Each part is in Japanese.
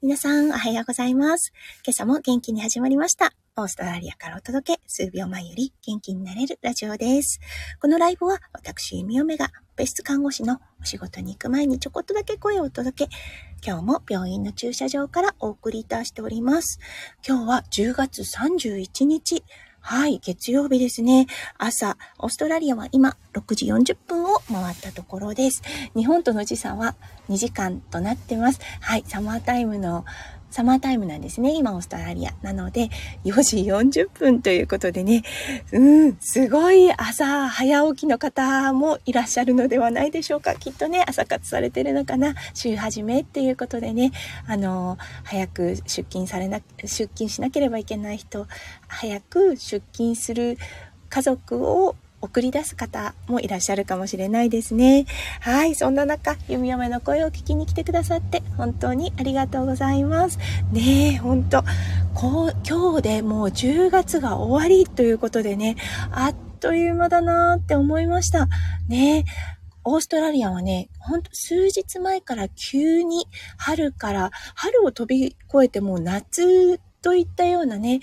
皆さん、おはようございます。今朝も元気に始まりました。オーストラリアからお届け、数秒前より元気になれるラジオです。このライブは、私、みおめが、別室看護師のお仕事に行く前にちょこっとだけ声をお届け、今日も病院の駐車場からお送りいたしております。今日は10月31日、はい、月曜日ですね。朝、オーストラリアは今6時40分を回ったところです。日本との時差は2時間となってます。はい、サマータイムのサマータイムなんですね。今、オーストラリア。なので、4時40分ということでね、うん、すごい朝早起きの方もいらっしゃるのではないでしょうか。きっとね、朝活されてるのかな。週始めっていうことでね、あの、早く出勤されな、出勤しなければいけない人、早く出勤する家族を送り出す方もいらっしゃるかもしれないですね。はい。そんな中、弓嫁の声を聞きに来てくださって本当にありがとうございます。ねえ、本当こう、今日でもう10月が終わりということでね、あっという間だなーって思いました。ねえ。オーストラリアはね、ほんと数日前から急に春から、春を飛び越えてもう夏といったようなね、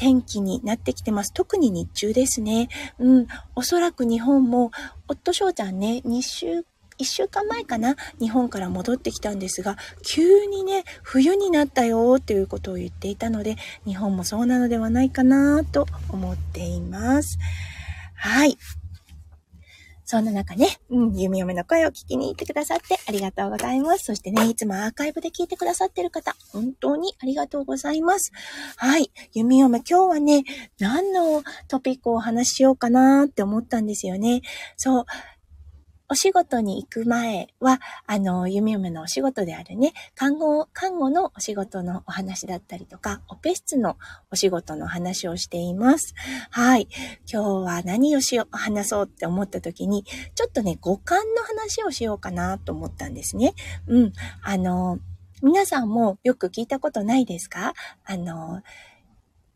天気になってきてます。特に日中ですね。うん。おそらく日本も、夫翔ちゃんね、2週1週間前かな日本から戻ってきたんですが急にね冬になったよっていうことを言っていたので日本もそうなのではないかなと思っていますはいそんな中ね、うん、弓嫁の声を聞きに行ってくださってありがとうございます。そしてね、いつもアーカイブで聞いてくださってる方、本当にありがとうございます。はい。弓嫁、今日はね、何のトピックをお話ししようかなって思ったんですよね。そう。お仕事に行く前は、あの、弓嫁のお仕事であるね、看護、看護のお仕事のお話だったりとか、オペ室のお仕事の話をしています。はい。今日は何をしよう、話そうって思った時に、ちょっとね、五感の話をしようかなと思ったんですね。うん。あの、皆さんもよく聞いたことないですか？あの、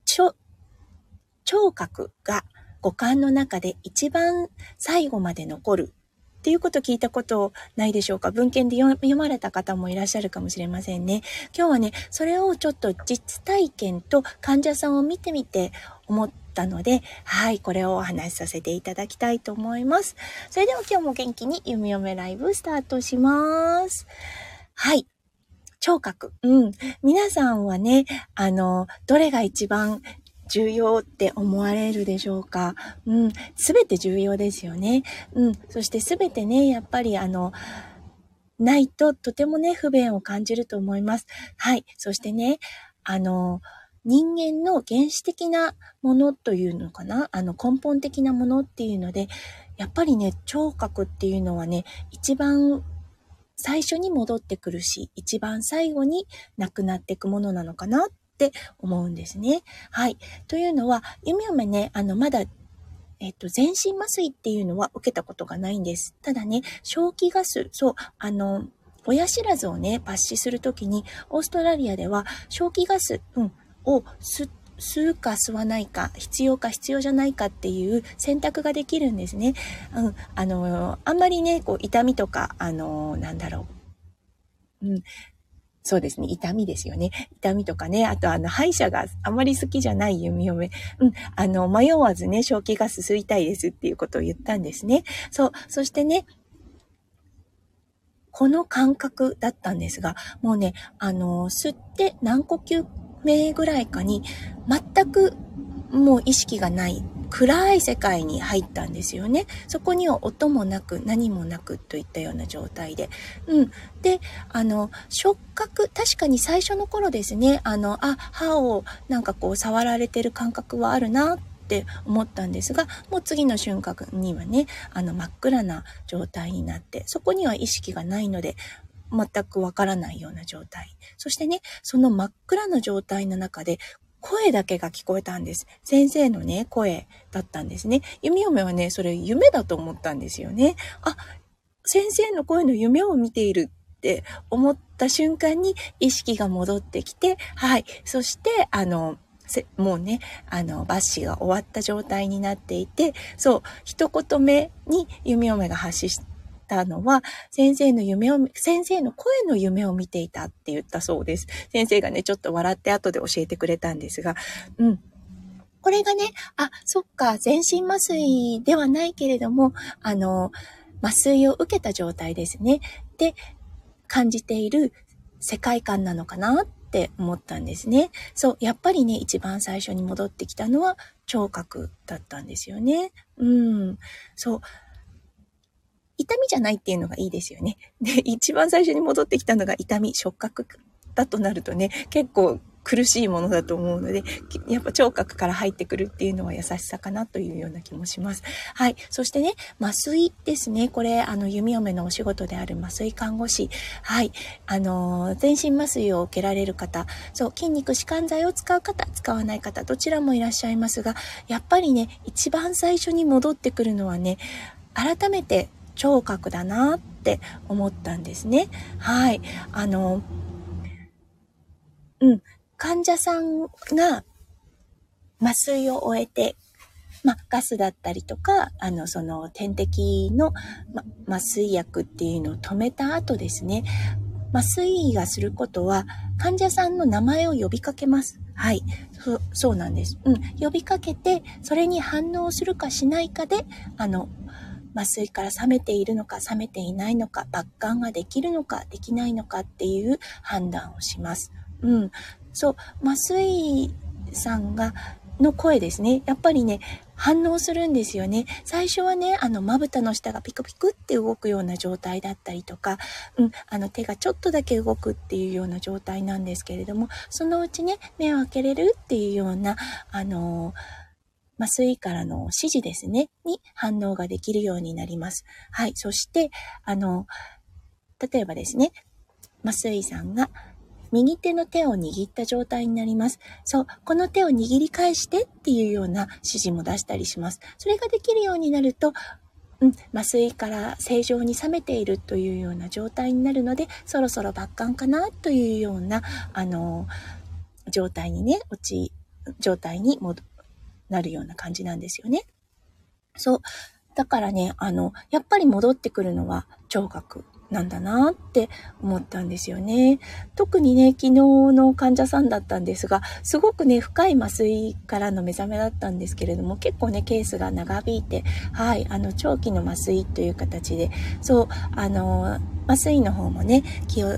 聴覚が五感の中で一番最後まで残るっていうこと聞いたことないでしょうか？文献で読まれた方もいらっしゃるかもしれませんね。今日はね、それをちょっと実体験と患者さんを見てみて思ったので、はい、これをお話しさせていただきたいと思います。それでは今日も元気に弓嫁ライブスタートします。はい。聴覚。うん。皆さんはね、あの、どれが一番重要って思われるでしょうか？うん、すべて重要ですよね。うん、そしてすべてね、やっぱりあの、ないととてもね、不便を感じると思います。はい。そしてね、あの、人間の原始的なものというのかな？あの根本的なものっていうので、やっぱりね、聴覚っていうのはね、一番最初に戻ってくるし、一番最後になくなっていくものなのかなっって思うんですね。はい。というのは、弓嫁ね、あの、まだえっと、全身麻酔っていうのは受けたことがないんです。ただね、正気ガス、そう、あの、親知らずをね、抜歯するときに、オーストラリアでは、正気ガス、うん、を吸吸うか吸わないか、必要か必要じゃないかっていう選択ができるんですね。うん、あの、あんまりね、こう、痛みとか、あの、なんだろう。うん、そうですね。痛みですよね。痛みとかね。あと、あの、歯医者があまり好きじゃない弓嫁。うん。あの、迷わずね、正気がすすいたいですっていうことを言ったんですね。そう。そしてね、この感覚だったんですが、もうね、あの、吸って何呼吸目ぐらいかに、全くもう意識がない暗い世界に入ったんですよね。そこには音もなく何もなくといったような状態で。うん。で、あの、触覚、確かに最初の頃ですね、あの、あ、歯をなんかこう触られてる感覚はあるなって思ったんですが、もう次の瞬間にはね、あの真っ暗な状態になって、そこには意識がないので、全くわからないような状態。そしてね、その真っ暗な状態の中で、声だけが聞こえたんです。先生のね、声だったんですね。弓嫁はね、それ夢だと思ったんですよね。あ、先生の声の夢を見ているって思った瞬間に意識が戻ってきて、はい。そして、あの、もうね、あの、バッシが終わった状態になっていて、そう、一言目に弓嫁が発したのは、先生の夢を、先生の声の夢を見ていたって言ったそうです。先生がね、ちょっと笑って後で教えてくれたんですが、うん。これがね、あ、そっか、全身麻酔ではないけれども、あの、麻酔を受けた状態ですね。で、感じている世界観なのかなって思ったんですね。そう、やっぱりね、一番最初に戻ってきたのは聴覚だったんですよね。うん。そう。痛みじゃないっていうのがいいですよね。で、一番最初に戻ってきたのが痛み、触覚だとなるとね、結構苦しいものだと思うので、やっぱ聴覚から入ってくるっていうのは優しさかなというような気もします。はい。そしてね、麻酔ですね。これ、あの、弓嫁のお仕事である麻酔看護師。はい。あの、全身麻酔を受けられる方、そう、筋肉弛緩剤を使う方、使わない方、どちらもいらっしゃいますが、やっぱりね、一番最初に戻ってくるのはね、改めて聴覚だなって思ったんですね。はい。あの、うん。患者さんが麻酔を終えて、まガスだったりとか、あの、その点滴の、ま、麻酔薬っていうのを止めた後ですね、麻酔がすることは、患者さんの名前を呼びかけます。はい。そそうなんです。うん。呼びかけて、それに反応するかしないかで、あの、麻酔から冷めているのか冷めていないのか、抜管ができるのかできないのかっていう判断をします。うん。そう、麻酔さんが、の声ですね。やっぱりね、反応するんですよね。最初はね、あの、まぶたの下がピクピクって動くような状態だったりとか、うん、あの、手がちょっとだけ動くっていうような状態なんですけれども、そのうちね、目を開けれるっていうような、あの麻酔からの指示ですね、に反応ができるようになります。はい。そして、あの、例えばですね、麻酔さんが右手の手を握った状態になります。そう、この手を握り返してっていうような指示も出したりします。それができるようになると、うん、麻酔から正常に冷めているというような状態になるので、そろそろ抜管かなというような、あの、状態にね、落ち、状態に戻、なるような感じなんですよね。そう。だからね、あの、やっぱり戻ってくるのは聴覚なんだなって思ったんですよね。特にね、昨日の患者さんだったんですが、すごくね、深い麻酔からの目覚めだったんですけれども、結構ね、ケースが長引いて、はい、あの、長期の麻酔という形で、そう、あの、麻酔の方もね、気を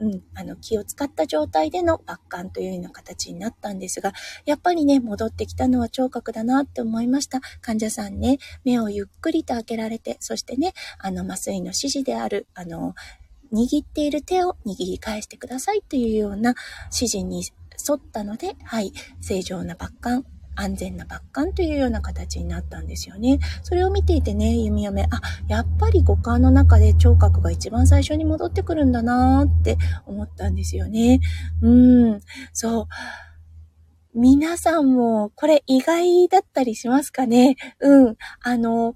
うん、あの、気を使った状態での抜管というような形になったんですが、やっぱりね、戻ってきたのは聴覚だなって思いました。患者さんね、目をゆっくりと開けられて、そしてね、あの、麻酔の指示である、あの、握っている手を握り返してくださいというような指示に沿ったので、はい、正常な抜管安全な抜管というような形になったんですよね。それを見ていてね、弓嫁、あ、やっぱり五感の中で聴覚が一番最初に戻ってくるんだなーって思ったんですよね。うん、そう。皆さんもこれ意外だったりしますかね？うん。あの、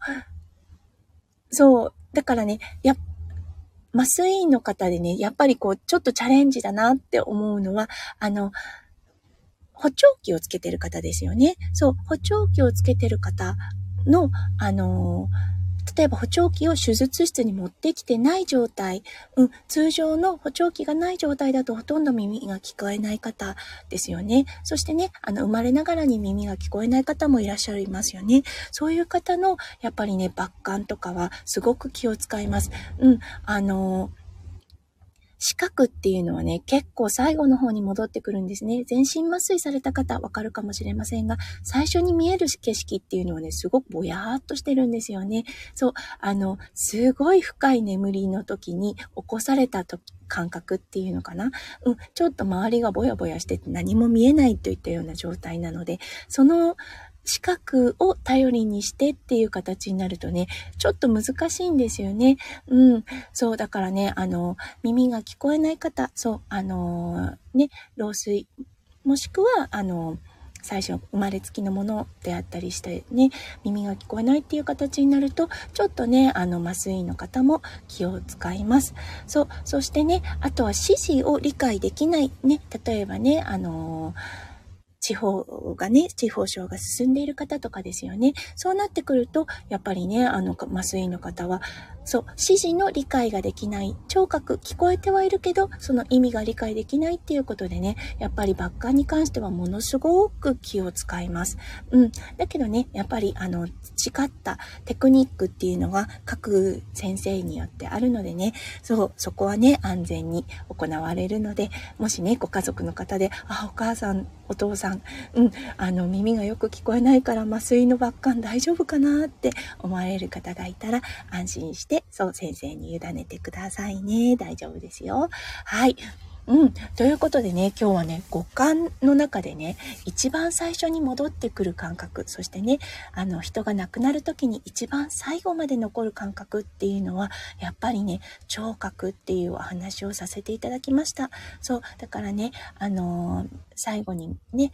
そう。だからね、や麻酔の方でね、やっぱりこう、ちょっとチャレンジだなって思うのは、あの、補聴器をつけてる方ですよね。そう、補聴器をつけてる方の、あの例えば補聴器を手術室に持ってきてない状態、うん、通常の補聴器がない状態だとほとんど耳が聞こえない方ですよね。そしてね、あの、生まれながらに耳が聞こえない方もいらっしゃいますよね。そういう方の、やっぱりね、抜管とかはすごく気を使います。うん、あのー四角っていうのはね、結構最後の方に戻ってくるんですね。全身麻酔された方わかるかもしれませんが、最初に見える景色っていうのはね、すごくぼやーっとしてるんですよね。そう、あの、すごい深い眠りの時に起こされた時、感覚っていうのかな。うん、ちょっと周りがぼやぼやしてて何も見えないといったような状態なので、その視覚を頼りにしてっていう形になるとね、ちょっと難しいんですよね。うん。そう、だからね、あの、耳が聞こえない方、そう、あのね、老衰、もしくは、あの最初生まれつきのものであったりしてね、耳が聞こえないっていう形になると、ちょっとね、あの、麻酔の方も気を使います。そう、そしてね、あとは指示を理解できない、ね、例えばね、あの地方がね、地方症が進んでいる方とかですよね。そうなってくると、やっぱりね、あの、麻酔の方は、そう、指示の理解ができない。聴覚聞こえてはいるけど、その意味が理解できないっていうことでね、やっぱりバッカに関してはものすごく気を使います。うん。だけどね、やっぱりあの、培ったテクニックっていうのが各先生によってあるのでね、そう、そこはね、安全に行われるので、もしね、ご家族の方で、あ、お母さん、お父さん、うん、あの、耳がよく聞こえないから麻酔のバッカン大丈夫かなって思われる方がいたら、安心して、そう、先生に委ねてくださいね。大丈夫ですよ。はい。うん。ということでね、今日はね、五感の中でね、一番最初に戻ってくる感覚、そしてね、あの、人が亡くなる時に一番最後まで残る感覚っていうのは、やっぱりね、聴覚っていうお話をさせていただきました。そう、だからね、あのー、最後にね、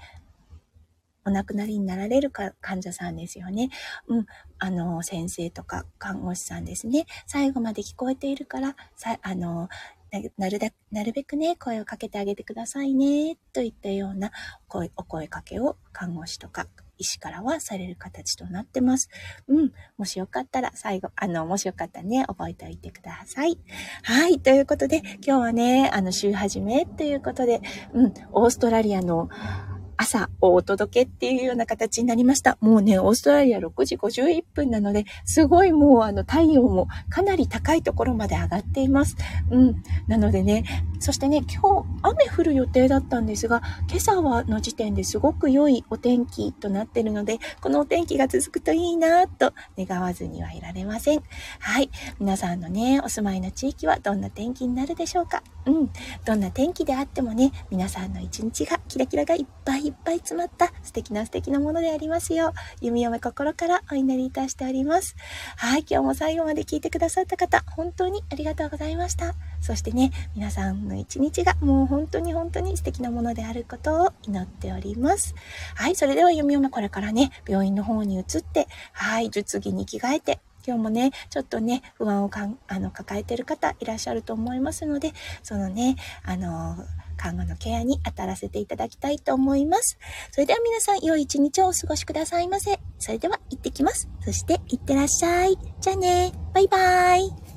お亡くなりになられるか患者さんですよね。うん。あの、先生とか看護師さんですね。最後まで聞こえているから、さあの、なるだ、なるべくね、声をかけてあげてくださいね、といったような声、お声かけを看護師とか医師からはされる形となってます。うん。もしよかったら最後、あの、もしよかったらね、覚えておいてください。はい。ということで、今日はね、あの、週始めということで、うん、オーストラリアの朝をお届けっていうような形になりました。もうね、オーストラリア6時51分なので、すごいもうあの太陽もかなり高いところまで上がっています。うん。なのでね、そしてね、今日雨降る予定だったんですが、今朝はの時点ですごく良いお天気となっているので、このお天気が続くといいなと願わずにはいられません。はい。皆さんのね、お住まいの地域はどんな天気になるでしょうかうん。どんな天気であってもね、皆さんの一日がキラキラがいっぱいいっぱい詰まった素敵な素敵なものでありますよう、弓嫁心からお祈りいたしております。はい、今日も最後まで聞いてくださった方、本当にありがとうございました。そしてね、皆さんの一日がもう本当に本当に素敵なものであることを祈っております。はい、それでは弓嫁これからね、病院の方に移って、はい、術着に着替えて、今日もね、ちょっとね、不安をかんあの抱えてる方いらっしゃると思いますので、そのね、あの看護のケアに当たらせていただきたいと思います。それでは皆さん、良い一日をお過ごしくださいませ。それでは、行ってきます。そして、行ってらっしゃい。じゃあね。バイバーイ。